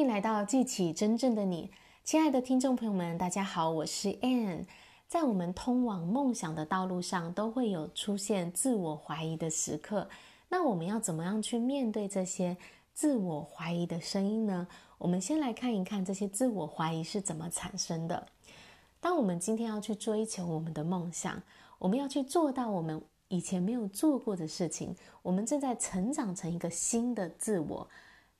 欢迎来到记起真正的你，亲爱的听众朋友们，大家好，我是 Anne。在我们通往梦想的道路上，都会有出现自我怀疑的时刻。那我们要怎么样去面对这些自我怀疑的声音呢？我们先来看一看这些自我怀疑是怎么产生的。当我们今天要去追求我们的梦想，我们要去做到我们以前没有做过的事情，我们正在成长成一个新的自我。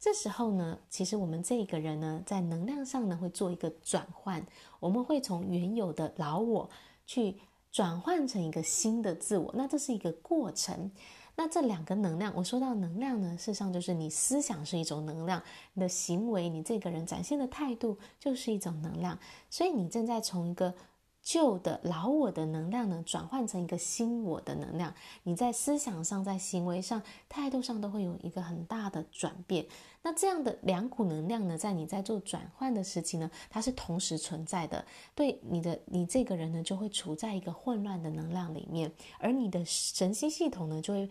这时候呢，其实我们这个人呢，在能量上呢，会做一个转换。我们会从原有的老我去转换成一个新的自我。那这是一个过程。那这两个能量，我说到能量呢，事实上就是你思想是一种能量，你的行为，你这个人展现的态度就是一种能量。所以你正在从一个旧的老我的能量呢，转换成一个新我的能量。你在思想上、在行为上、态度上都会有一个很大的转变。那这样的两股能量呢，在你在做转换的时期呢，它是同时存在的。对你的你这个人呢，就会处在一个混乱的能量里面，而你的神经系统呢，就会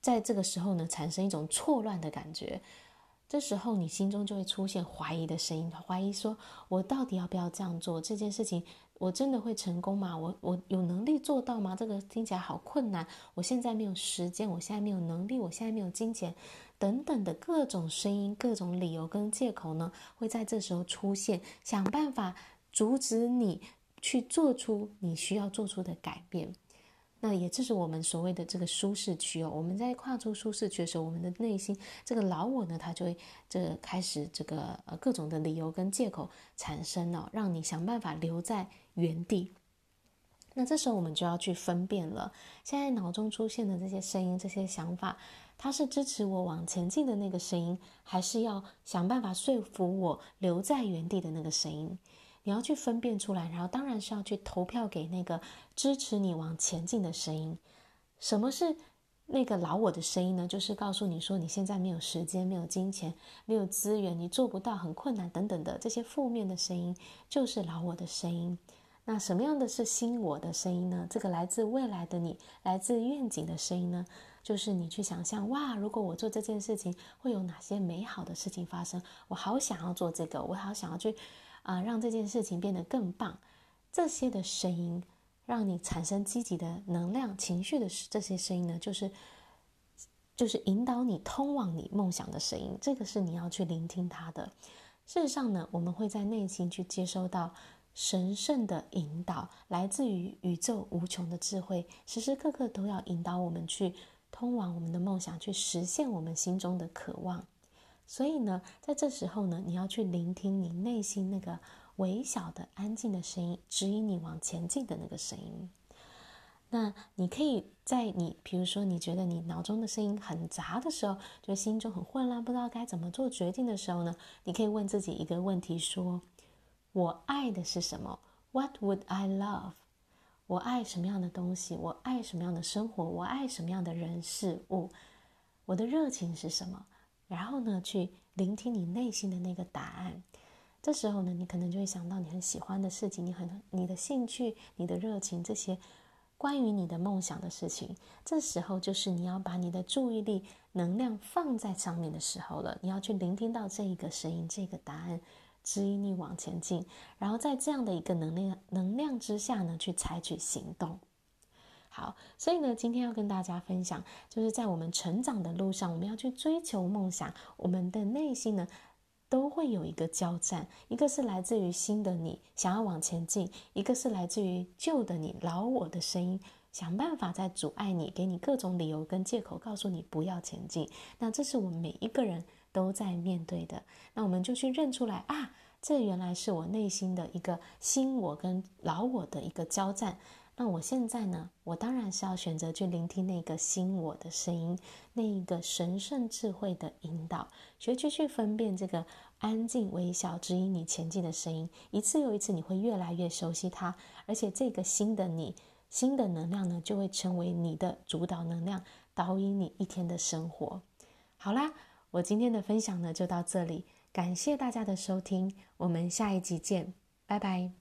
在这个时候呢，产生一种错乱的感觉。这时候你心中就会出现怀疑的声音，怀疑说：我到底要不要这样做？这件事情我真的会成功吗？我我有能力做到吗？这个听起来好困难。我现在没有时间，我现在没有能力，我现在没有金钱。等等的各种声音、各种理由跟借口呢，会在这时候出现，想办法阻止你去做出你需要做出的改变。那也就是我们所谓的这个舒适区哦。我们在跨出舒适区的时候，我们的内心这个老我呢，它就会这开始这个呃各种的理由跟借口产生了，让你想办法留在原地。那这时候我们就要去分辨了，现在脑中出现的这些声音、这些想法。它是支持我往前进的那个声音，还是要想办法说服我留在原地的那个声音？你要去分辨出来，然后当然是要去投票给那个支持你往前进的声音。什么是那个老我的声音呢？就是告诉你说你现在没有时间、没有金钱、没有资源，你做不到，很困难等等的这些负面的声音，就是老我的声音。那什么样的是新我的声音呢？这个来自未来的你，来自愿景的声音呢？就是你去想象，哇，如果我做这件事情，会有哪些美好的事情发生？我好想要做这个，我好想要去，啊、让这件事情变得更棒。这些的声音，让你产生积极的能量、情绪的这些声音呢，就是，就是引导你通往你梦想的声音。这个是你要去聆听它的。事实上呢，我们会在内心去接收到神圣的引导，来自于宇宙无穷的智慧，时时刻刻都要引导我们去。通往我们的梦想，去实现我们心中的渴望。所以呢，在这时候呢，你要去聆听你内心那个微小的、安静的声音，指引你往前进的那个声音。那你可以在你，比如说你觉得你脑中的声音很杂的时候，就心中很混乱，不知道该怎么做决定的时候呢，你可以问自己一个问题：说，我爱的是什么？What would I love？我爱什么样的东西？我爱什么样的生活？我爱什么样的人事物？我的热情是什么？然后呢，去聆听你内心的那个答案。这时候呢，你可能就会想到你很喜欢的事情，你很你的兴趣、你的热情，这些关于你的梦想的事情。这时候就是你要把你的注意力、能量放在上面的时候了。你要去聆听到这一个声音、这个答案。指引你往前进，然后在这样的一个能量能量之下呢，去采取行动。好，所以呢，今天要跟大家分享，就是在我们成长的路上，我们要去追求梦想，我们的内心呢，都会有一个交战，一个是来自于新的你想要往前进，一个是来自于旧的你老我的声音，想办法在阻碍你，给你各种理由跟借口，告诉你不要前进。那这是我们每一个人。都在面对的，那我们就去认出来啊，这原来是我内心的一个新我跟老我的一个交战。那我现在呢，我当然是要选择去聆听那个新我的声音，那一个神圣智慧的引导，学习去分辨这个安静微小指引你前进的声音。一次又一次，你会越来越熟悉它，而且这个新的你，新的能量呢，就会成为你的主导能量，导引你一天的生活。好啦。我今天的分享呢，就到这里，感谢大家的收听，我们下一集见，拜拜。